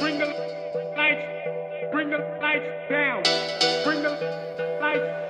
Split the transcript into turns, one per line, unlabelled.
Bring the lights, bring the lights down. Bring the lights